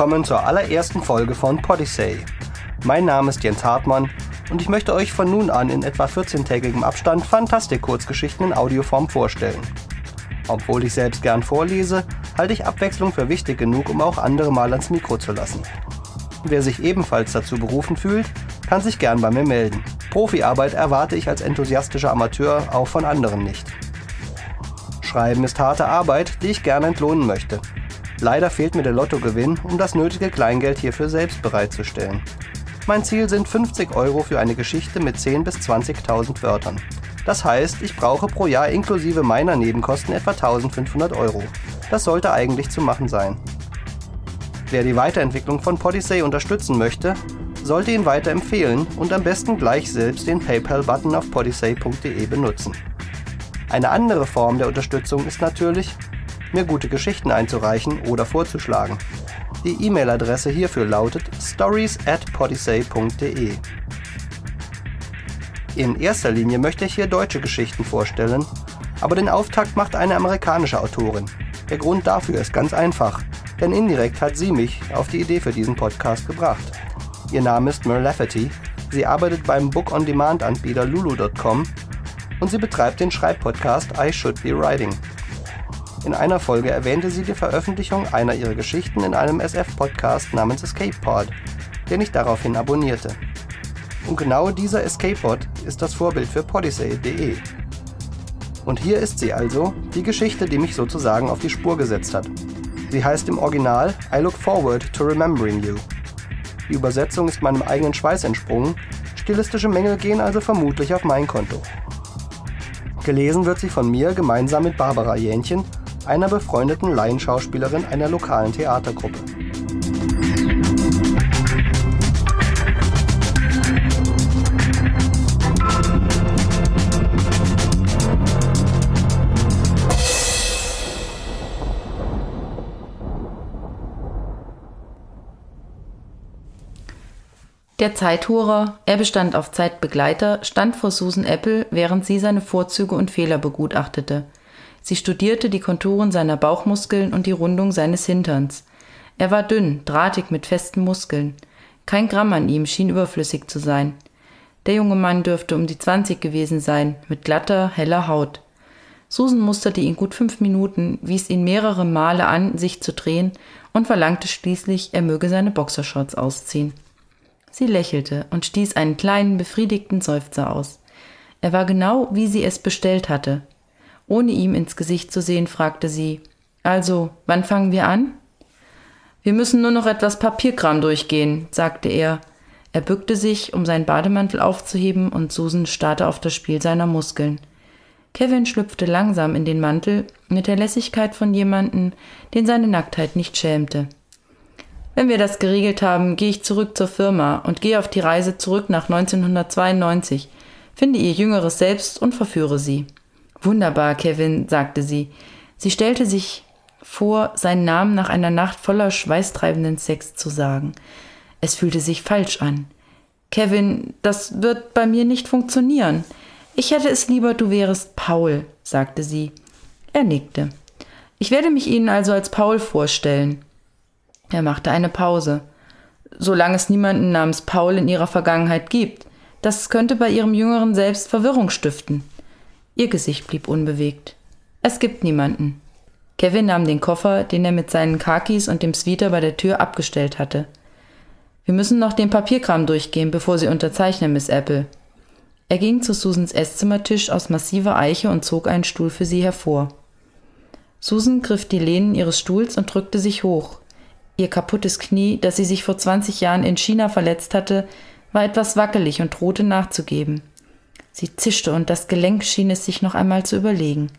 willkommen zur allerersten Folge von Podyssey. Mein Name ist Jens Hartmann und ich möchte euch von nun an in etwa 14-tägigem Abstand Fantastik-Kurzgeschichten in Audioform vorstellen. Obwohl ich selbst gern vorlese, halte ich Abwechslung für wichtig genug, um auch andere mal ans Mikro zu lassen. Wer sich ebenfalls dazu berufen fühlt, kann sich gern bei mir melden. Profiarbeit erwarte ich als enthusiastischer Amateur auch von anderen nicht. Schreiben ist harte Arbeit, die ich gerne entlohnen möchte. Leider fehlt mir der Lottogewinn, um das nötige Kleingeld hierfür selbst bereitzustellen. Mein Ziel sind 50 Euro für eine Geschichte mit 10.000 bis 20.000 Wörtern. Das heißt, ich brauche pro Jahr inklusive meiner Nebenkosten etwa 1500 Euro. Das sollte eigentlich zu machen sein. Wer die Weiterentwicklung von Podyssey unterstützen möchte, sollte ihn weiterempfehlen und am besten gleich selbst den PayPal-Button auf podyssey.de benutzen. Eine andere Form der Unterstützung ist natürlich, mir gute Geschichten einzureichen oder vorzuschlagen. Die E-Mail-Adresse hierfür lautet stories at podyssey.de. In erster Linie möchte ich hier deutsche Geschichten vorstellen, aber den Auftakt macht eine amerikanische Autorin. Der Grund dafür ist ganz einfach, denn indirekt hat sie mich auf die Idee für diesen Podcast gebracht. Ihr Name ist Mer Lafferty, sie arbeitet beim Book-on-Demand-Anbieter lulu.com und sie betreibt den Schreibpodcast I Should Be Writing. In einer Folge erwähnte sie die Veröffentlichung einer ihrer Geschichten in einem SF-Podcast namens Escape Pod, den ich daraufhin abonnierte. Und genau dieser Escape Pod ist das Vorbild für Podyssey.de. Und hier ist sie also, die Geschichte, die mich sozusagen auf die Spur gesetzt hat. Sie heißt im Original I Look Forward to Remembering You. Die Übersetzung ist meinem eigenen Schweiß entsprungen, stilistische Mängel gehen also vermutlich auf mein Konto. Gelesen wird sie von mir gemeinsam mit Barbara Jähnchen einer befreundeten Laienschauspielerin einer lokalen Theatergruppe. Der Zeithurer, er bestand auf Zeitbegleiter, stand vor Susan Apple, während sie seine Vorzüge und Fehler begutachtete – Sie studierte die Konturen seiner Bauchmuskeln und die Rundung seines Hinterns. Er war dünn, drahtig mit festen Muskeln. Kein Gramm an ihm schien überflüssig zu sein. Der junge Mann dürfte um die zwanzig gewesen sein, mit glatter, heller Haut. Susan musterte ihn gut fünf Minuten, wies ihn mehrere Male an, sich zu drehen und verlangte schließlich, er möge seine Boxershorts ausziehen. Sie lächelte und stieß einen kleinen, befriedigten Seufzer aus. Er war genau, wie sie es bestellt hatte, ohne ihm ins Gesicht zu sehen, fragte sie Also, wann fangen wir an? Wir müssen nur noch etwas Papierkram durchgehen, sagte er. Er bückte sich, um seinen Bademantel aufzuheben, und Susan starrte auf das Spiel seiner Muskeln. Kevin schlüpfte langsam in den Mantel mit der Lässigkeit von jemanden, den seine Nacktheit nicht schämte. Wenn wir das geregelt haben, gehe ich zurück zur Firma und gehe auf die Reise zurück nach 1992, finde ihr jüngeres Selbst und verführe sie. Wunderbar, Kevin, sagte sie. Sie stellte sich vor, seinen Namen nach einer Nacht voller schweißtreibenden Sex zu sagen. Es fühlte sich falsch an. Kevin, das wird bei mir nicht funktionieren. Ich hätte es lieber, du wärest Paul, sagte sie. Er nickte. Ich werde mich Ihnen also als Paul vorstellen. Er machte eine Pause. Solange es niemanden namens Paul in Ihrer Vergangenheit gibt, das könnte bei Ihrem jüngeren Selbst Verwirrung stiften. Ihr Gesicht blieb unbewegt. Es gibt niemanden. Kevin nahm den Koffer, den er mit seinen Kakis und dem Sweater bei der Tür abgestellt hatte. Wir müssen noch den Papierkram durchgehen, bevor Sie unterzeichnen, Miss Apple. Er ging zu Susans Esszimmertisch aus massiver Eiche und zog einen Stuhl für sie hervor. Susan griff die Lehnen ihres Stuhls und drückte sich hoch. Ihr kaputtes Knie, das sie sich vor 20 Jahren in China verletzt hatte, war etwas wackelig und drohte nachzugeben. Sie zischte und das Gelenk schien es sich noch einmal zu überlegen.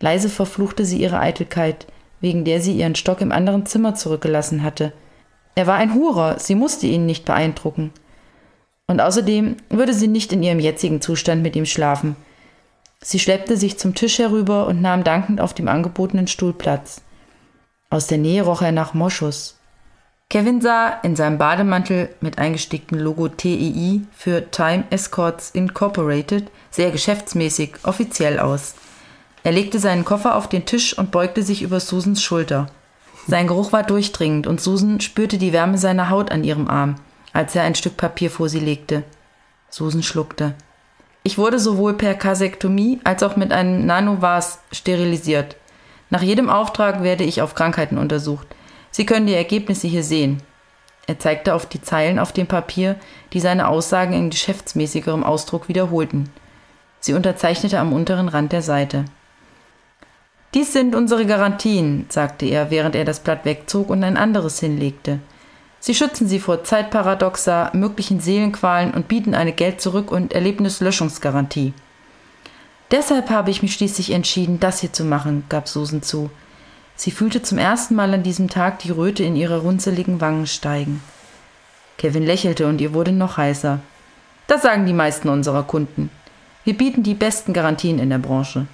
Leise verfluchte sie ihre Eitelkeit, wegen der sie ihren Stock im anderen Zimmer zurückgelassen hatte. Er war ein Hurer, sie musste ihn nicht beeindrucken. Und außerdem würde sie nicht in ihrem jetzigen Zustand mit ihm schlafen. Sie schleppte sich zum Tisch herüber und nahm dankend auf dem angebotenen Stuhl Platz. Aus der Nähe roch er nach Moschus. Kevin sah in seinem Bademantel mit eingesticktem Logo TEI für Time Escorts Incorporated sehr geschäftsmäßig offiziell aus. Er legte seinen Koffer auf den Tisch und beugte sich über Susans Schulter. Sein Geruch war durchdringend und Susan spürte die Wärme seiner Haut an ihrem Arm, als er ein Stück Papier vor sie legte. Susan schluckte. Ich wurde sowohl per Kasektomie als auch mit einem Nanovas sterilisiert. Nach jedem Auftrag werde ich auf Krankheiten untersucht. Sie können die Ergebnisse hier sehen. Er zeigte auf die Zeilen auf dem Papier, die seine Aussagen in geschäftsmäßigerem Ausdruck wiederholten. Sie unterzeichnete am unteren Rand der Seite. Dies sind unsere Garantien, sagte er, während er das Blatt wegzog und ein anderes hinlegte. Sie schützen sie vor Zeitparadoxa, möglichen Seelenqualen und bieten eine Geld-Zurück- und Erlebnislöschungsgarantie. Deshalb habe ich mich schließlich entschieden, das hier zu machen, gab Susan zu. Sie fühlte zum ersten Mal an diesem Tag die Röte in ihre runzeligen Wangen steigen. Kevin lächelte und ihr wurde noch heißer. Das sagen die meisten unserer Kunden. Wir bieten die besten Garantien in der Branche.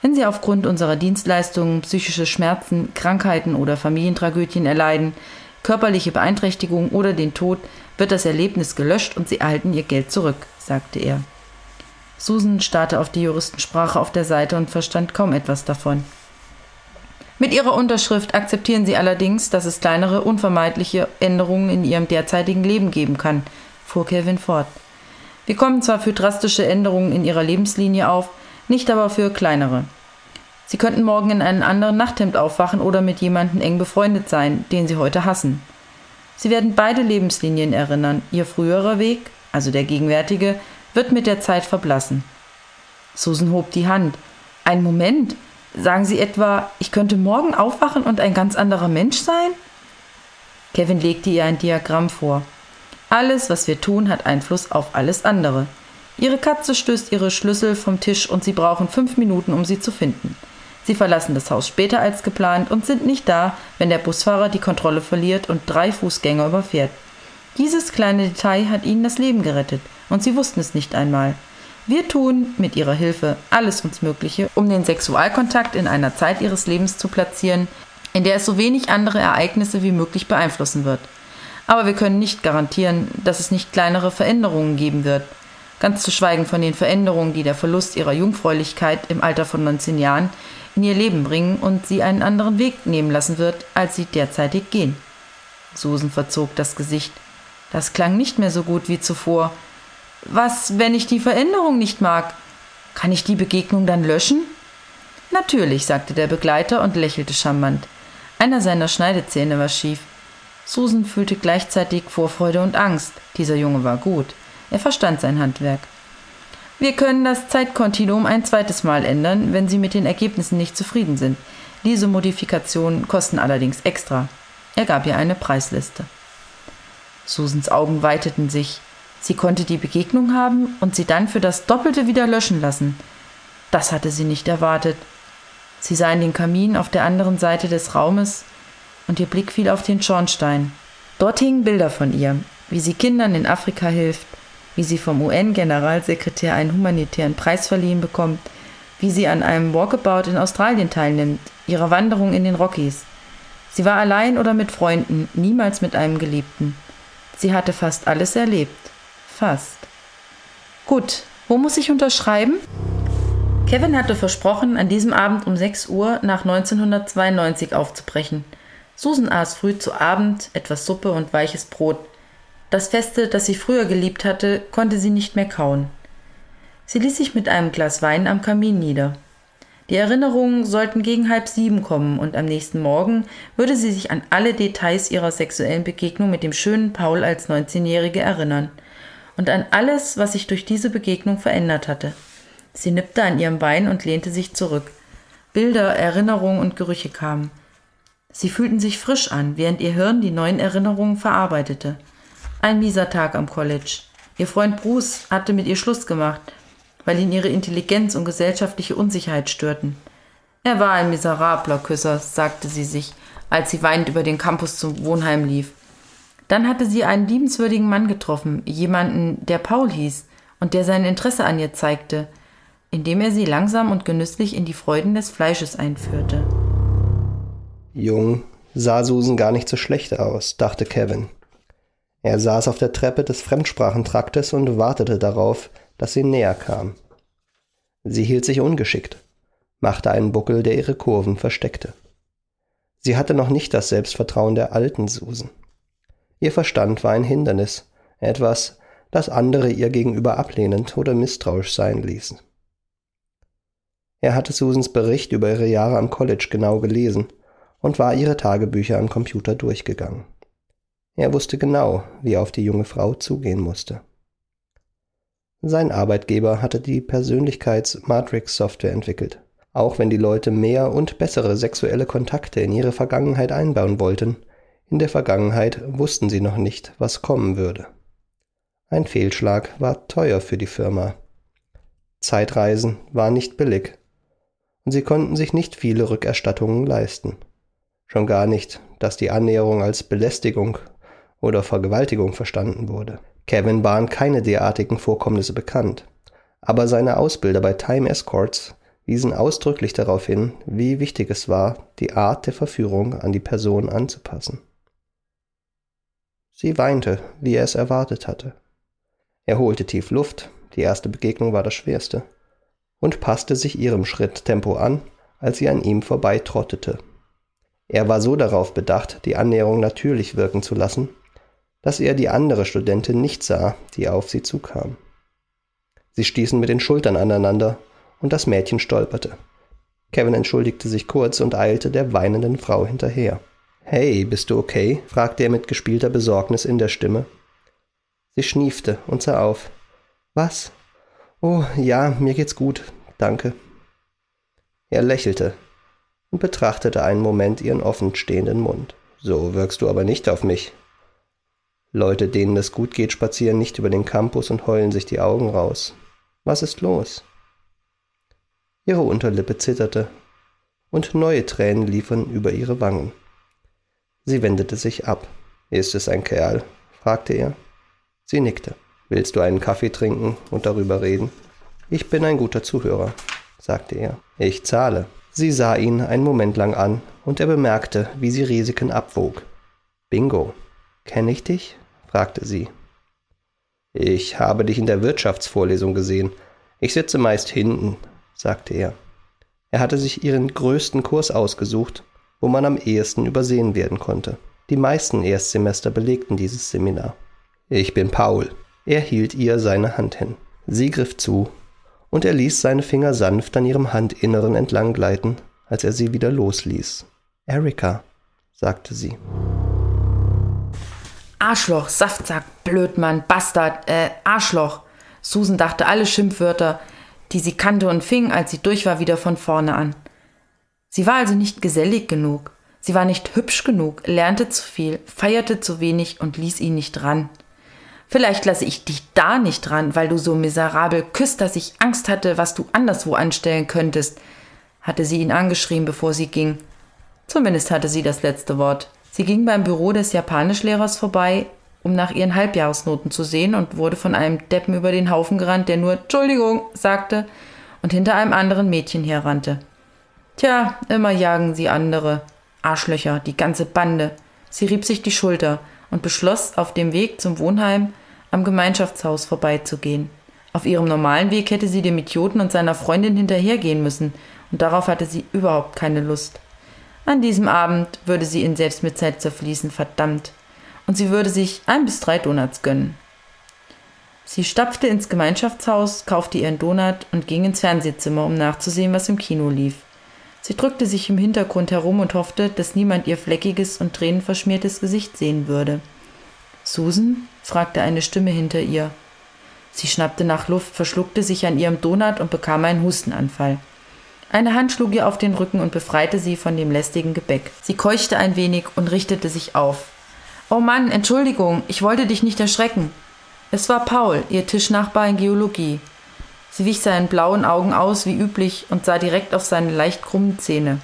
Wenn Sie aufgrund unserer Dienstleistungen psychische Schmerzen, Krankheiten oder Familientragödien erleiden, körperliche Beeinträchtigung oder den Tod, wird das Erlebnis gelöscht und Sie erhalten Ihr Geld zurück, sagte er. Susan starrte auf die Juristensprache auf der Seite und verstand kaum etwas davon. Mit ihrer Unterschrift akzeptieren sie allerdings, dass es kleinere, unvermeidliche Änderungen in ihrem derzeitigen Leben geben kann, fuhr Kevin fort. Wir kommen zwar für drastische Änderungen in ihrer Lebenslinie auf, nicht aber für kleinere. Sie könnten morgen in einem anderen Nachthemd aufwachen oder mit jemandem eng befreundet sein, den sie heute hassen. Sie werden beide Lebenslinien erinnern. Ihr früherer Weg, also der gegenwärtige, wird mit der Zeit verblassen. Susan hob die Hand. Ein Moment, Sagen Sie etwa, ich könnte morgen aufwachen und ein ganz anderer Mensch sein? Kevin legte ihr ein Diagramm vor. Alles, was wir tun, hat Einfluss auf alles andere. Ihre Katze stößt ihre Schlüssel vom Tisch und Sie brauchen fünf Minuten, um sie zu finden. Sie verlassen das Haus später als geplant und sind nicht da, wenn der Busfahrer die Kontrolle verliert und drei Fußgänger überfährt. Dieses kleine Detail hat Ihnen das Leben gerettet, und Sie wussten es nicht einmal. Wir tun mit ihrer Hilfe alles uns Mögliche, um den Sexualkontakt in einer Zeit ihres Lebens zu platzieren, in der es so wenig andere Ereignisse wie möglich beeinflussen wird. Aber wir können nicht garantieren, dass es nicht kleinere Veränderungen geben wird. Ganz zu schweigen von den Veränderungen, die der Verlust ihrer Jungfräulichkeit im Alter von 19 Jahren in ihr Leben bringen und sie einen anderen Weg nehmen lassen wird, als sie derzeitig gehen. Susan verzog das Gesicht. Das klang nicht mehr so gut wie zuvor, was, wenn ich die Veränderung nicht mag? Kann ich die Begegnung dann löschen? Natürlich, sagte der Begleiter und lächelte charmant. Einer seiner Schneidezähne war schief. Susan fühlte gleichzeitig Vorfreude und Angst. Dieser Junge war gut. Er verstand sein Handwerk. Wir können das Zeitkontinuum ein zweites Mal ändern, wenn Sie mit den Ergebnissen nicht zufrieden sind. Diese Modifikationen kosten allerdings extra. Er gab ihr eine Preisliste. Susans Augen weiteten sich. Sie konnte die Begegnung haben und sie dann für das Doppelte wieder löschen lassen. Das hatte sie nicht erwartet. Sie sah in den Kamin auf der anderen Seite des Raumes und ihr Blick fiel auf den Schornstein. Dort hingen Bilder von ihr, wie sie Kindern in Afrika hilft, wie sie vom UN-Generalsekretär einen humanitären Preis verliehen bekommt, wie sie an einem Walkabout in Australien teilnimmt, ihrer Wanderung in den Rockies. Sie war allein oder mit Freunden, niemals mit einem Geliebten. Sie hatte fast alles erlebt. Fast. Gut, wo muss ich unterschreiben? Kevin hatte versprochen, an diesem Abend um 6 Uhr nach 1992 aufzubrechen. Susan aß früh zu Abend etwas Suppe und weiches Brot. Das Feste, das sie früher geliebt hatte, konnte sie nicht mehr kauen. Sie ließ sich mit einem Glas Wein am Kamin nieder. Die Erinnerungen sollten gegen halb sieben kommen und am nächsten Morgen würde sie sich an alle Details ihrer sexuellen Begegnung mit dem schönen Paul als 19-Jährige erinnern – und an alles, was sich durch diese Begegnung verändert hatte. Sie nippte an ihrem Bein und lehnte sich zurück. Bilder, Erinnerungen und Gerüche kamen. Sie fühlten sich frisch an, während ihr Hirn die neuen Erinnerungen verarbeitete. Ein mieser Tag am College. Ihr Freund Bruce hatte mit ihr Schluss gemacht, weil ihn ihre Intelligenz und gesellschaftliche Unsicherheit störten. Er war ein miserabler Küsser, sagte sie sich, als sie weinend über den Campus zum Wohnheim lief. Dann hatte sie einen liebenswürdigen Mann getroffen, jemanden, der Paul hieß und der sein Interesse an ihr zeigte, indem er sie langsam und genüsslich in die Freuden des Fleisches einführte. Jung sah Susan gar nicht so schlecht aus, dachte Kevin. Er saß auf der Treppe des Fremdsprachentraktes und wartete darauf, dass sie näher kam. Sie hielt sich ungeschickt, machte einen Buckel, der ihre Kurven versteckte. Sie hatte noch nicht das Selbstvertrauen der alten Susan. Ihr Verstand war ein Hindernis, etwas, das andere ihr gegenüber ablehnend oder misstrauisch sein ließen. Er hatte Susans Bericht über ihre Jahre am College genau gelesen und war ihre Tagebücher am Computer durchgegangen. Er wusste genau, wie er auf die junge Frau zugehen musste. Sein Arbeitgeber hatte die Persönlichkeits-Matrix-Software entwickelt. Auch wenn die Leute mehr und bessere sexuelle Kontakte in ihre Vergangenheit einbauen wollten, in der Vergangenheit wussten sie noch nicht, was kommen würde. Ein Fehlschlag war teuer für die Firma. Zeitreisen waren nicht billig, und sie konnten sich nicht viele Rückerstattungen leisten. Schon gar nicht, dass die Annäherung als Belästigung oder Vergewaltigung verstanden wurde. Kevin waren keine derartigen Vorkommnisse bekannt, aber seine Ausbilder bei Time Escorts wiesen ausdrücklich darauf hin, wie wichtig es war, die Art der Verführung an die Person anzupassen. Sie weinte, wie er es erwartet hatte. Er holte tief Luft, die erste Begegnung war das schwerste, und passte sich ihrem Schritttempo an, als sie an ihm vorbeitrottete. Er war so darauf bedacht, die Annäherung natürlich wirken zu lassen, dass er die andere Studentin nicht sah, die auf sie zukam. Sie stießen mit den Schultern aneinander und das Mädchen stolperte. Kevin entschuldigte sich kurz und eilte der weinenden Frau hinterher. Hey, bist du okay? fragte er mit gespielter Besorgnis in der Stimme. Sie schniefte und sah auf. Was? Oh, ja, mir geht's gut, danke. Er lächelte und betrachtete einen Moment ihren offen stehenden Mund. So wirkst du aber nicht auf mich, Leute, denen es gut geht, spazieren nicht über den Campus und heulen sich die Augen raus. Was ist los? Ihre Unterlippe zitterte, und neue Tränen liefen über ihre Wangen. Sie wendete sich ab. Ist es ein Kerl? fragte er. Sie nickte. Willst du einen Kaffee trinken und darüber reden? Ich bin ein guter Zuhörer, sagte er. Ich zahle. Sie sah ihn einen Moment lang an, und er bemerkte, wie sie Risiken abwog. Bingo. Kenne ich dich? fragte sie. Ich habe dich in der Wirtschaftsvorlesung gesehen. Ich sitze meist hinten, sagte er. Er hatte sich ihren größten Kurs ausgesucht, wo man am ehesten übersehen werden konnte. Die meisten Erstsemester belegten dieses Seminar. Ich bin Paul. Er hielt ihr seine Hand hin. Sie griff zu, und er ließ seine Finger sanft an ihrem Handinneren entlang gleiten, als er sie wieder losließ. Erika, sagte sie. Arschloch, Saftsack, Blödmann, Bastard, äh, Arschloch. Susan dachte alle Schimpfwörter, die sie kannte und fing, als sie durch war, wieder von vorne an. Sie war also nicht gesellig genug. Sie war nicht hübsch genug, lernte zu viel, feierte zu wenig und ließ ihn nicht ran. Vielleicht lasse ich dich da nicht ran, weil du so miserabel küsst, dass ich Angst hatte, was du anderswo anstellen könntest, hatte sie ihn angeschrien, bevor sie ging. Zumindest hatte sie das letzte Wort. Sie ging beim Büro des Japanischlehrers vorbei, um nach ihren Halbjahresnoten zu sehen und wurde von einem Deppen über den Haufen gerannt, der nur Entschuldigung sagte und hinter einem anderen Mädchen herrannte. Tja, immer jagen sie andere. Arschlöcher, die ganze Bande. Sie rieb sich die Schulter und beschloss, auf dem Weg zum Wohnheim am Gemeinschaftshaus vorbeizugehen. Auf ihrem normalen Weg hätte sie dem Idioten und seiner Freundin hinterhergehen müssen, und darauf hatte sie überhaupt keine Lust. An diesem Abend würde sie in Selbstmitleid zerfließen, verdammt. Und sie würde sich ein bis drei Donuts gönnen. Sie stapfte ins Gemeinschaftshaus, kaufte ihren Donut und ging ins Fernsehzimmer, um nachzusehen, was im Kino lief. Sie drückte sich im Hintergrund herum und hoffte, dass niemand ihr fleckiges und tränenverschmiertes Gesicht sehen würde. Susan? fragte eine Stimme hinter ihr. Sie schnappte nach Luft, verschluckte sich an ihrem Donut und bekam einen Hustenanfall. Eine Hand schlug ihr auf den Rücken und befreite sie von dem lästigen Gebäck. Sie keuchte ein wenig und richtete sich auf. Oh Mann, Entschuldigung, ich wollte dich nicht erschrecken. Es war Paul, ihr Tischnachbar in Geologie. Sie wich seinen blauen Augen aus wie üblich und sah direkt auf seine leicht krummen Zähne.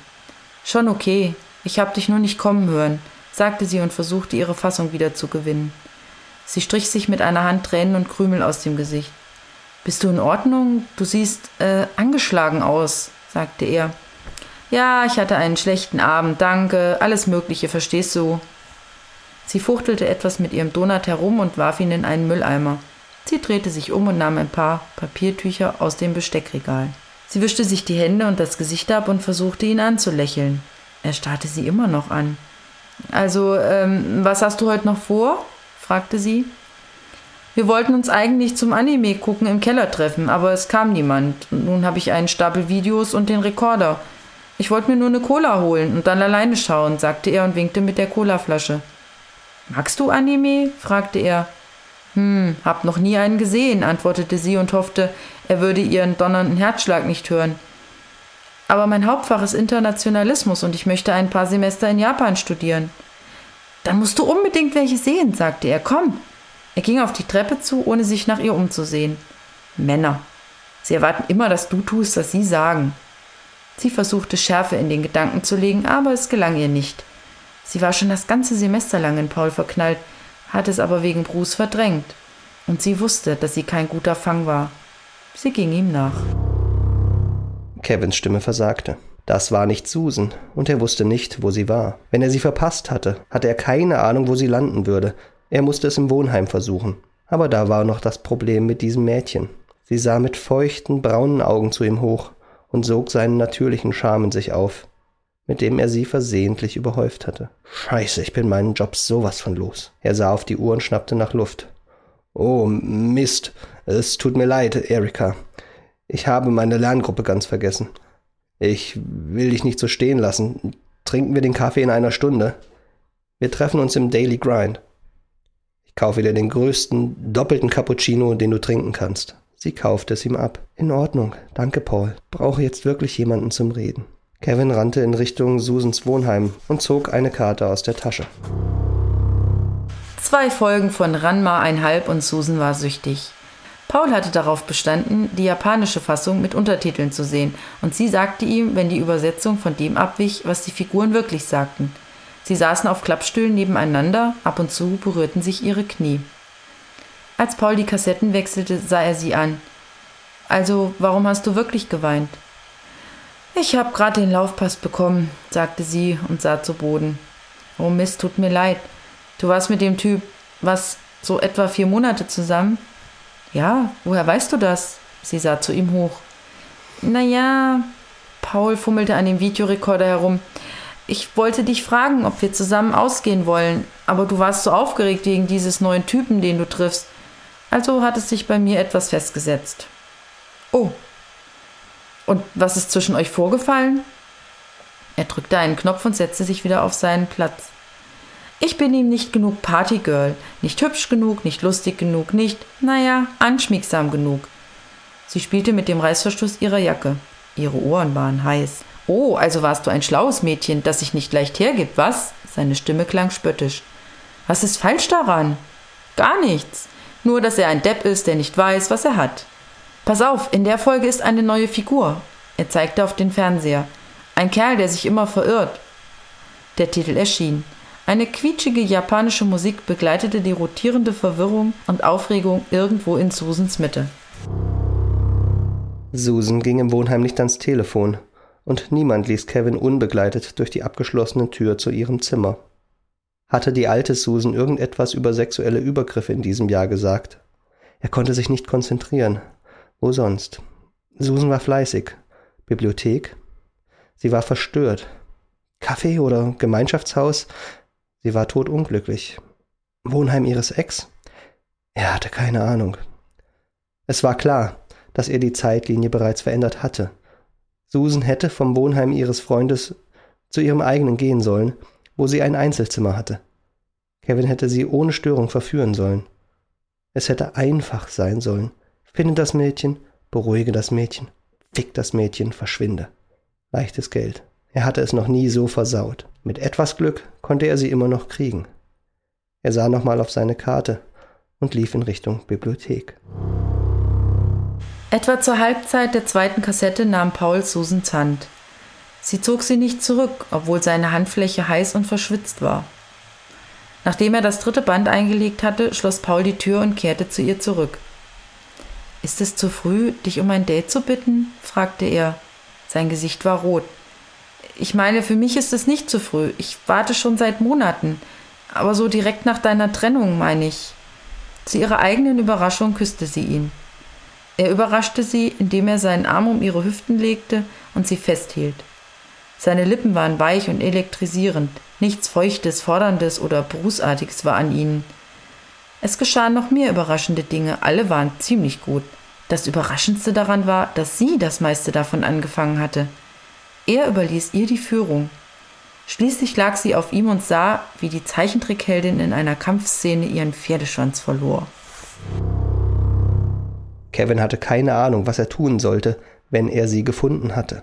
Schon okay, ich hab dich nur nicht kommen hören, sagte sie und versuchte ihre Fassung wieder zu gewinnen. Sie strich sich mit einer Hand Tränen und Krümel aus dem Gesicht. Bist du in Ordnung? Du siehst äh, angeschlagen aus sagte er. Ja, ich hatte einen schlechten Abend, danke, alles Mögliche, verstehst du? Sie fuchtelte etwas mit ihrem Donut herum und warf ihn in einen Mülleimer. Sie drehte sich um und nahm ein paar Papiertücher aus dem Besteckregal. Sie wischte sich die Hände und das Gesicht ab und versuchte ihn anzulächeln. Er starrte sie immer noch an. Also, ähm, was hast du heute noch vor? fragte sie. Wir wollten uns eigentlich zum Anime gucken im Keller treffen, aber es kam niemand. Nun habe ich einen Stapel Videos und den Rekorder. Ich wollte mir nur eine Cola holen und dann alleine schauen, sagte er und winkte mit der Colaflasche. Magst du Anime? fragte er. Hm, hab noch nie einen gesehen, antwortete sie und hoffte, er würde ihren donnernden Herzschlag nicht hören. Aber mein Hauptfach ist Internationalismus und ich möchte ein paar Semester in Japan studieren. Dann musst du unbedingt welche sehen, sagte er. Komm. Er ging auf die Treppe zu, ohne sich nach ihr umzusehen. Männer. Sie erwarten immer, dass du tust, was sie sagen. Sie versuchte Schärfe in den Gedanken zu legen, aber es gelang ihr nicht. Sie war schon das ganze Semester lang in Paul verknallt, hatte es aber wegen Bruce verdrängt. Und sie wusste, dass sie kein guter Fang war. Sie ging ihm nach. Kevins Stimme versagte. Das war nicht Susan, und er wusste nicht, wo sie war. Wenn er sie verpasst hatte, hatte er keine Ahnung, wo sie landen würde. Er musste es im Wohnheim versuchen. Aber da war noch das Problem mit diesem Mädchen. Sie sah mit feuchten, braunen Augen zu ihm hoch und sog seinen natürlichen Charme in sich auf, mit dem er sie versehentlich überhäuft hatte. Scheiße, ich bin meinen Job sowas von los. Er sah auf die Uhr und schnappte nach Luft. Oh, Mist. Es tut mir leid, Erika. Ich habe meine Lerngruppe ganz vergessen. Ich will dich nicht so stehen lassen. Trinken wir den Kaffee in einer Stunde. Wir treffen uns im Daily Grind. Ich kaufe dir den größten, doppelten Cappuccino, den du trinken kannst. Sie kaufte es ihm ab. In Ordnung, danke, Paul. Brauche jetzt wirklich jemanden zum Reden. Kevin rannte in Richtung Susans Wohnheim und zog eine Karte aus der Tasche. Zwei Folgen von Ranma einhalb und Susan war süchtig. Paul hatte darauf bestanden, die japanische Fassung mit Untertiteln zu sehen, und sie sagte ihm, wenn die Übersetzung von dem abwich, was die Figuren wirklich sagten. Sie saßen auf Klappstühlen nebeneinander, ab und zu berührten sich ihre Knie. Als Paul die Kassetten wechselte, sah er sie an. Also, warum hast du wirklich geweint? Ich habe gerade den Laufpass bekommen, sagte sie und sah zu Boden. Oh Mist, tut mir leid. Du warst mit dem Typ, was, so etwa vier Monate zusammen? Ja, woher weißt du das? Sie sah zu ihm hoch. Na ja, Paul fummelte an dem Videorekorder herum. Ich wollte dich fragen, ob wir zusammen ausgehen wollen, aber du warst so aufgeregt wegen dieses neuen Typen, den du triffst. Also hat es sich bei mir etwas festgesetzt. Oh. Und was ist zwischen euch vorgefallen? Er drückte einen Knopf und setzte sich wieder auf seinen Platz. Ich bin ihm nicht genug Partygirl, nicht hübsch genug, nicht lustig genug, nicht, naja, anschmiegsam genug. Sie spielte mit dem Reißverschluss ihrer Jacke. Ihre Ohren waren heiß. Oh, also warst du ein schlaues Mädchen, das sich nicht leicht hergibt, was? Seine Stimme klang spöttisch. Was ist falsch daran? Gar nichts. Nur, dass er ein Depp ist, der nicht weiß, was er hat. Pass auf, in der Folge ist eine neue Figur. Er zeigte auf den Fernseher. Ein Kerl, der sich immer verirrt. Der Titel erschien. Eine quietschige japanische Musik begleitete die rotierende Verwirrung und Aufregung irgendwo in Susans Mitte. Susan ging im Wohnheim nicht ans Telefon, und niemand ließ Kevin unbegleitet durch die abgeschlossene Tür zu ihrem Zimmer. Hatte die alte Susan irgendetwas über sexuelle Übergriffe in diesem Jahr gesagt? Er konnte sich nicht konzentrieren. Wo sonst? Susan war fleißig. Bibliothek? Sie war verstört. Kaffee oder Gemeinschaftshaus? Sie war todunglücklich. Wohnheim ihres Ex? Er hatte keine Ahnung. Es war klar, dass er die Zeitlinie bereits verändert hatte. Susan hätte vom Wohnheim ihres Freundes zu ihrem eigenen gehen sollen, wo sie ein Einzelzimmer hatte. Kevin hätte sie ohne Störung verführen sollen. Es hätte einfach sein sollen. Finde das Mädchen, beruhige das Mädchen, fick das Mädchen, verschwinde. Leichtes Geld. Er hatte es noch nie so versaut. Mit etwas Glück konnte er sie immer noch kriegen. Er sah nochmal auf seine Karte und lief in Richtung Bibliothek. Etwa zur Halbzeit der zweiten Kassette nahm Paul Susans Hand. Sie zog sie nicht zurück, obwohl seine Handfläche heiß und verschwitzt war. Nachdem er das dritte Band eingelegt hatte, schloss Paul die Tür und kehrte zu ihr zurück. Ist es zu früh, dich um ein Date zu bitten? fragte er. Sein Gesicht war rot. Ich meine, für mich ist es nicht zu früh. Ich warte schon seit Monaten. Aber so direkt nach deiner Trennung, meine ich. Zu ihrer eigenen Überraschung küsste sie ihn. Er überraschte sie, indem er seinen Arm um ihre Hüften legte und sie festhielt. Seine Lippen waren weich und elektrisierend. Nichts Feuchtes, Forderndes oder Berufsartiges war an ihnen. Es geschahen noch mehr überraschende Dinge, alle waren ziemlich gut. Das Überraschendste daran war, dass sie das meiste davon angefangen hatte. Er überließ ihr die Führung. Schließlich lag sie auf ihm und sah, wie die Zeichentrickheldin in einer Kampfszene ihren Pferdeschwanz verlor. Kevin hatte keine Ahnung, was er tun sollte, wenn er sie gefunden hatte.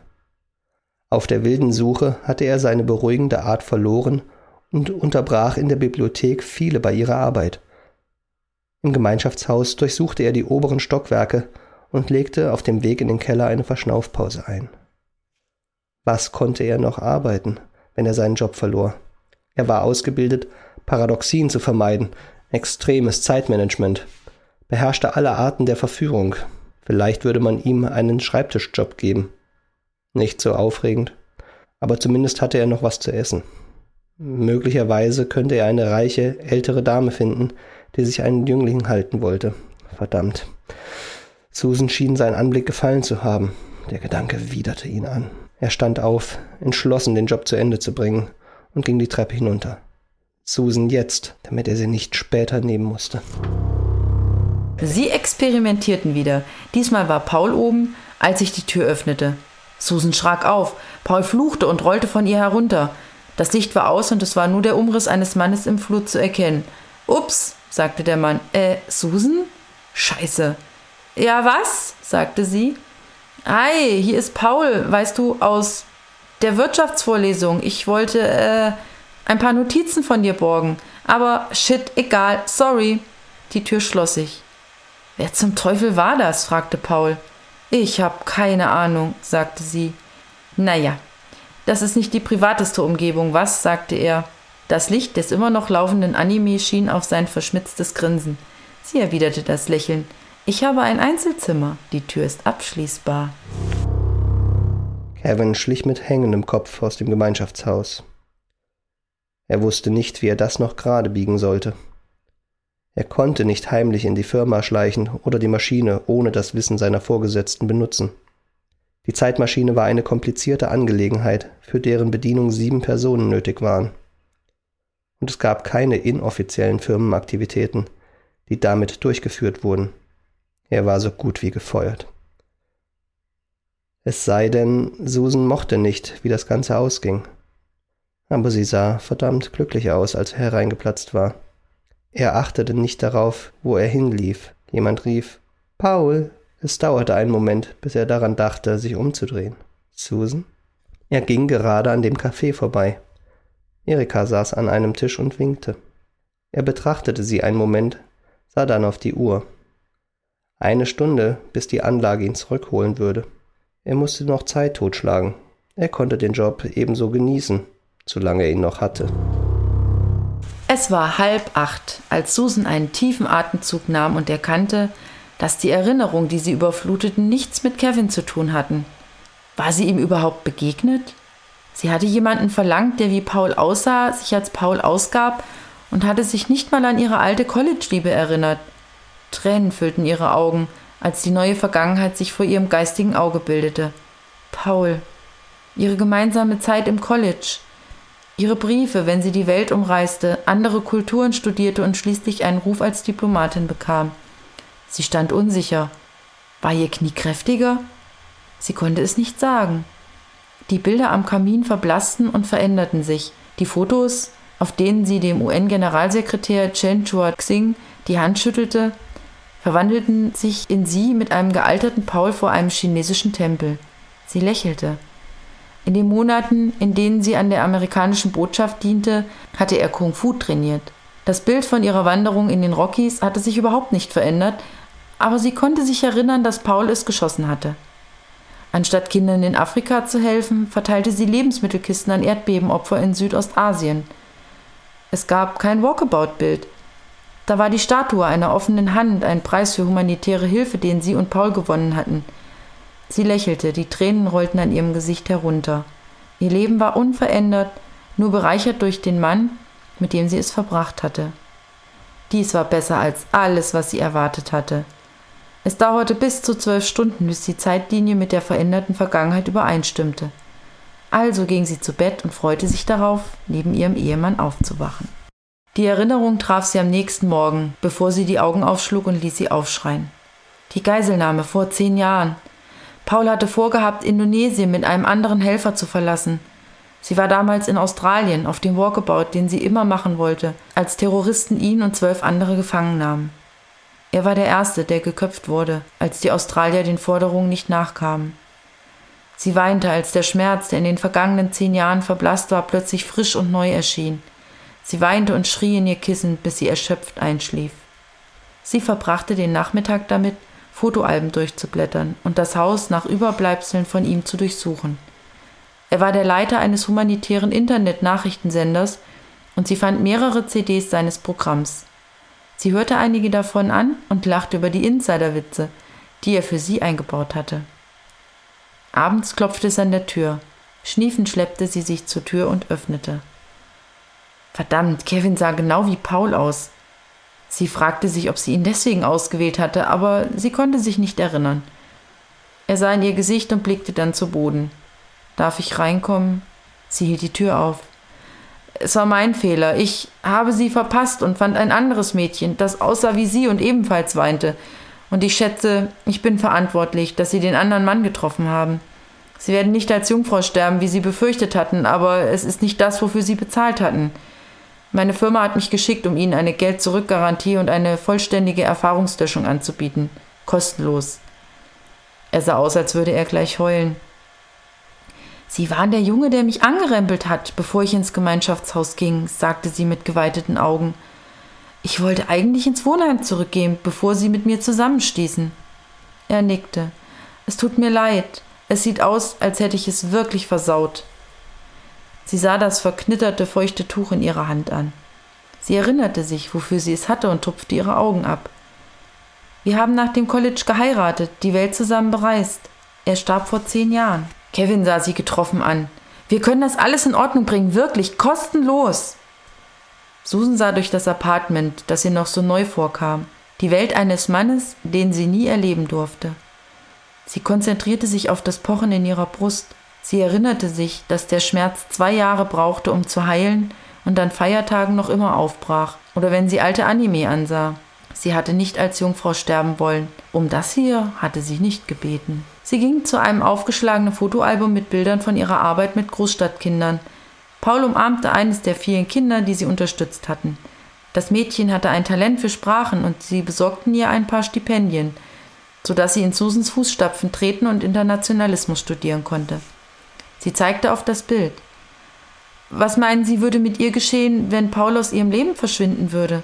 Auf der wilden Suche hatte er seine beruhigende Art verloren und unterbrach in der Bibliothek viele bei ihrer Arbeit. Im Gemeinschaftshaus durchsuchte er die oberen Stockwerke und legte auf dem Weg in den Keller eine Verschnaufpause ein. Was konnte er noch arbeiten, wenn er seinen Job verlor? Er war ausgebildet, Paradoxien zu vermeiden, extremes Zeitmanagement, beherrschte alle Arten der Verführung. Vielleicht würde man ihm einen Schreibtischjob geben. Nicht so aufregend, aber zumindest hatte er noch was zu essen. Möglicherweise könnte er eine reiche, ältere Dame finden, die sich einen Jüngling halten wollte. Verdammt. Susan schien seinen Anblick gefallen zu haben. Der Gedanke widerte ihn an. Er stand auf, entschlossen, den Job zu Ende zu bringen, und ging die Treppe hinunter. Susan jetzt, damit er sie nicht später nehmen musste. Sie experimentierten wieder. Diesmal war Paul oben, als sich die Tür öffnete. Susan schrak auf. Paul fluchte und rollte von ihr herunter. Das Licht war aus und es war nur der Umriss eines Mannes im Flur zu erkennen. Ups, sagte der Mann. Äh, Susan? Scheiße. Ja, was? sagte sie. Ei, hier ist Paul, weißt du, aus der Wirtschaftsvorlesung. Ich wollte, äh, ein paar Notizen von dir borgen. Aber shit, egal, sorry. Die Tür schloss sich. Wer zum Teufel war das? fragte Paul. Ich hab keine Ahnung, sagte sie. Naja, das ist nicht die privateste Umgebung, was? sagte er. Das Licht des immer noch laufenden Anime schien auf sein verschmitztes Grinsen. Sie erwiderte das Lächeln. Ich habe ein Einzelzimmer. Die Tür ist abschließbar. Kevin schlich mit hängendem Kopf aus dem Gemeinschaftshaus. Er wusste nicht, wie er das noch gerade biegen sollte. Er konnte nicht heimlich in die Firma schleichen oder die Maschine ohne das Wissen seiner Vorgesetzten benutzen. Die Zeitmaschine war eine komplizierte Angelegenheit, für deren Bedienung sieben Personen nötig waren. Und es gab keine inoffiziellen Firmenaktivitäten, die damit durchgeführt wurden. Er war so gut wie gefeuert. Es sei denn, Susan mochte nicht, wie das Ganze ausging. Aber sie sah verdammt glücklich aus, als er hereingeplatzt war. Er achtete nicht darauf, wo er hinlief. Jemand rief Paul. Es dauerte einen Moment, bis er daran dachte, sich umzudrehen. Susan? Er ging gerade an dem Café vorbei. Erika saß an einem Tisch und winkte. Er betrachtete sie einen Moment, sah dann auf die Uhr. Eine Stunde, bis die Anlage ihn zurückholen würde. Er musste noch Zeit totschlagen. Er konnte den Job ebenso genießen, solange er ihn noch hatte. Es war halb acht, als Susan einen tiefen Atemzug nahm und erkannte, dass die Erinnerungen, die sie überfluteten, nichts mit Kevin zu tun hatten. War sie ihm überhaupt begegnet? Sie hatte jemanden verlangt, der wie Paul aussah, sich als Paul ausgab und hatte sich nicht mal an ihre alte College-Liebe erinnert. Tränen füllten ihre Augen, als die neue Vergangenheit sich vor ihrem geistigen Auge bildete. Paul. Ihre gemeinsame Zeit im College. Ihre Briefe, wenn sie die Welt umreiste, andere Kulturen studierte und schließlich einen Ruf als Diplomatin bekam. Sie stand unsicher. War ihr Knie kräftiger? Sie konnte es nicht sagen. Die Bilder am Kamin verblassten und veränderten sich. Die Fotos, auf denen sie dem UN-Generalsekretär Chen Chua-Xing die Hand schüttelte, verwandelten sich in sie mit einem gealterten Paul vor einem chinesischen Tempel. Sie lächelte. In den Monaten, in denen sie an der amerikanischen Botschaft diente, hatte er Kung Fu trainiert. Das Bild von ihrer Wanderung in den Rockies hatte sich überhaupt nicht verändert, aber sie konnte sich erinnern, dass Paul es geschossen hatte. Anstatt Kindern in Afrika zu helfen, verteilte sie Lebensmittelkisten an Erdbebenopfer in Südostasien. Es gab kein Walkabout-Bild. Da war die Statue einer offenen Hand, ein Preis für humanitäre Hilfe, den sie und Paul gewonnen hatten – Sie lächelte, die Tränen rollten an ihrem Gesicht herunter. Ihr Leben war unverändert, nur bereichert durch den Mann, mit dem sie es verbracht hatte. Dies war besser als alles, was sie erwartet hatte. Es dauerte bis zu zwölf Stunden, bis die Zeitlinie mit der veränderten Vergangenheit übereinstimmte. Also ging sie zu Bett und freute sich darauf, neben ihrem Ehemann aufzuwachen. Die Erinnerung traf sie am nächsten Morgen, bevor sie die Augen aufschlug und ließ sie aufschreien. Die Geiselnahme vor zehn Jahren. Paul hatte vorgehabt, Indonesien mit einem anderen Helfer zu verlassen. Sie war damals in Australien auf dem Walkabout, den sie immer machen wollte, als Terroristen ihn und zwölf andere gefangen nahmen. Er war der Erste, der geköpft wurde, als die Australier den Forderungen nicht nachkamen. Sie weinte, als der Schmerz, der in den vergangenen zehn Jahren verblasst war, plötzlich frisch und neu erschien. Sie weinte und schrie in ihr Kissen, bis sie erschöpft einschlief. Sie verbrachte den Nachmittag damit, Fotoalben durchzublättern und das Haus nach Überbleibseln von ihm zu durchsuchen. Er war der Leiter eines humanitären Internet-Nachrichtensenders und sie fand mehrere CDs seines Programms. Sie hörte einige davon an und lachte über die Insiderwitze, die er für sie eingebaut hatte. Abends klopfte es an der Tür. Schniefend schleppte sie sich zur Tür und öffnete. Verdammt, Kevin sah genau wie Paul aus. Sie fragte sich, ob sie ihn deswegen ausgewählt hatte, aber sie konnte sich nicht erinnern. Er sah in ihr Gesicht und blickte dann zu Boden. Darf ich reinkommen? Sie hielt die Tür auf. Es war mein Fehler. Ich habe sie verpasst und fand ein anderes Mädchen, das aussah wie sie und ebenfalls weinte. Und ich schätze, ich bin verantwortlich, dass sie den anderen Mann getroffen haben. Sie werden nicht als Jungfrau sterben, wie sie befürchtet hatten, aber es ist nicht das, wofür sie bezahlt hatten. Meine Firma hat mich geschickt, um ihnen eine Geld-Zurück-Garantie und eine vollständige Erfahrungslöschung anzubieten. Kostenlos. Er sah aus, als würde er gleich heulen. Sie waren der Junge, der mich angerempelt hat, bevor ich ins Gemeinschaftshaus ging, sagte sie mit geweiteten Augen. Ich wollte eigentlich ins Wohnheim zurückgehen, bevor Sie mit mir zusammenstießen. Er nickte. Es tut mir leid. Es sieht aus, als hätte ich es wirklich versaut. Sie sah das verknitterte, feuchte Tuch in ihrer Hand an. Sie erinnerte sich, wofür sie es hatte und tupfte ihre Augen ab. Wir haben nach dem College geheiratet, die Welt zusammen bereist. Er starb vor zehn Jahren. Kevin sah sie getroffen an. Wir können das alles in Ordnung bringen, wirklich, kostenlos. Susan sah durch das Apartment, das ihr noch so neu vorkam, die Welt eines Mannes, den sie nie erleben durfte. Sie konzentrierte sich auf das Pochen in ihrer Brust. Sie erinnerte sich, dass der Schmerz zwei Jahre brauchte, um zu heilen und an Feiertagen noch immer aufbrach, oder wenn sie alte Anime ansah. Sie hatte nicht als Jungfrau sterben wollen. Um das hier hatte sie nicht gebeten. Sie ging zu einem aufgeschlagenen Fotoalbum mit Bildern von ihrer Arbeit mit Großstadtkindern, Paul umarmte eines der vielen Kinder, die sie unterstützt hatten. Das Mädchen hatte ein Talent für Sprachen und sie besorgten ihr ein paar Stipendien, sodass sie in Susans Fußstapfen treten und Internationalismus studieren konnte. Sie zeigte auf das Bild. Was meinen Sie, würde mit ihr geschehen, wenn Paul aus ihrem Leben verschwinden würde?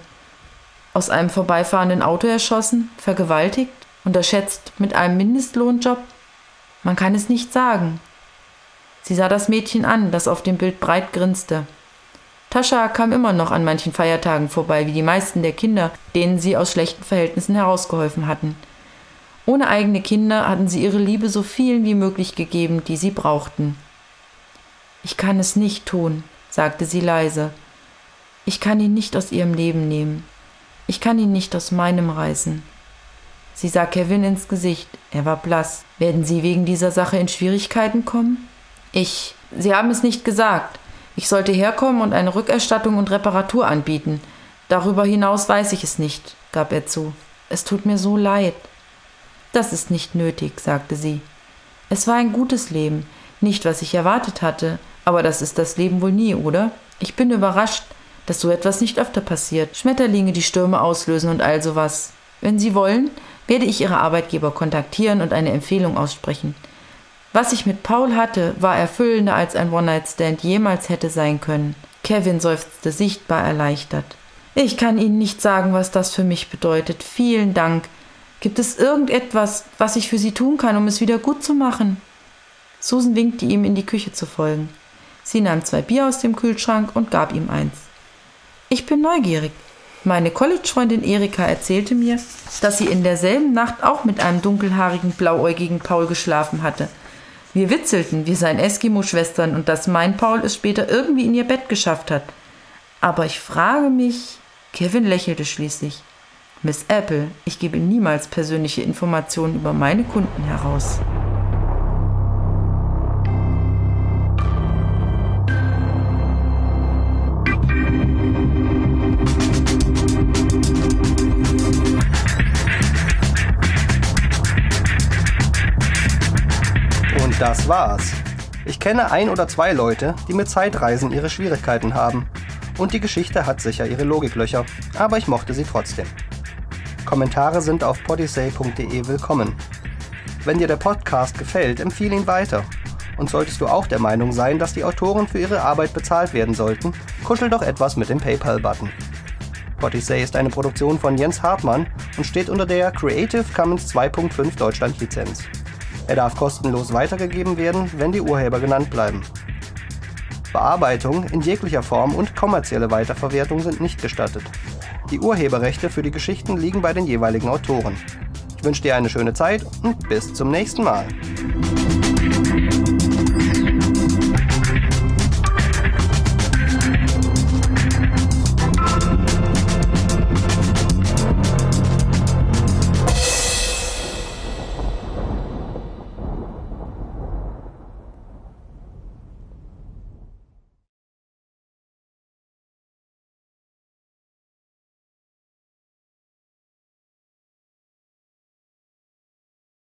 Aus einem vorbeifahrenden Auto erschossen, vergewaltigt, unterschätzt mit einem Mindestlohnjob? Man kann es nicht sagen. Sie sah das Mädchen an, das auf dem Bild breit grinste. Tascha kam immer noch an manchen Feiertagen vorbei, wie die meisten der Kinder, denen sie aus schlechten Verhältnissen herausgeholfen hatten. Ohne eigene Kinder hatten sie ihre Liebe so vielen wie möglich gegeben, die sie brauchten. Ich kann es nicht tun, sagte sie leise. Ich kann ihn nicht aus ihrem Leben nehmen. Ich kann ihn nicht aus meinem reißen. Sie sah Kevin ins Gesicht. Er war blass. Werden Sie wegen dieser Sache in Schwierigkeiten kommen? Ich. Sie haben es nicht gesagt. Ich sollte herkommen und eine Rückerstattung und Reparatur anbieten. Darüber hinaus weiß ich es nicht, gab er zu. Es tut mir so leid. Das ist nicht nötig, sagte sie. Es war ein gutes Leben, nicht was ich erwartet hatte, aber das ist das Leben wohl nie, oder? Ich bin überrascht, dass so etwas nicht öfter passiert. Schmetterlinge, die Stürme auslösen und all sowas. Wenn Sie wollen, werde ich Ihre Arbeitgeber kontaktieren und eine Empfehlung aussprechen. Was ich mit Paul hatte, war erfüllender als ein One-Night-Stand jemals hätte sein können. Kevin seufzte sichtbar erleichtert. Ich kann Ihnen nicht sagen, was das für mich bedeutet. Vielen Dank. Gibt es irgendetwas, was ich für Sie tun kann, um es wieder gut zu machen? Susan winkte ihm, in die Küche zu folgen. Sie nahm zwei Bier aus dem Kühlschrank und gab ihm eins. Ich bin neugierig. Meine College-Freundin Erika erzählte mir, dass sie in derselben Nacht auch mit einem dunkelhaarigen, blauäugigen Paul geschlafen hatte – wir witzelten, wir seien Eskimo-Schwestern und dass mein Paul es später irgendwie in ihr Bett geschafft hat. Aber ich frage mich. Kevin lächelte schließlich. Miss Apple, ich gebe niemals persönliche Informationen über meine Kunden heraus. Das war's. Ich kenne ein oder zwei Leute, die mit Zeitreisen ihre Schwierigkeiten haben. Und die Geschichte hat sicher ihre Logiklöcher, aber ich mochte sie trotzdem. Kommentare sind auf podisay.de willkommen. Wenn dir der Podcast gefällt, empfehle ihn weiter. Und solltest du auch der Meinung sein, dass die Autoren für ihre Arbeit bezahlt werden sollten, kuschel doch etwas mit dem PayPal-Button. Potisay ist eine Produktion von Jens Hartmann und steht unter der Creative Commons 2.5 Deutschland Lizenz. Er darf kostenlos weitergegeben werden, wenn die Urheber genannt bleiben. Bearbeitung in jeglicher Form und kommerzielle Weiterverwertung sind nicht gestattet. Die Urheberrechte für die Geschichten liegen bei den jeweiligen Autoren. Ich wünsche dir eine schöne Zeit und bis zum nächsten Mal.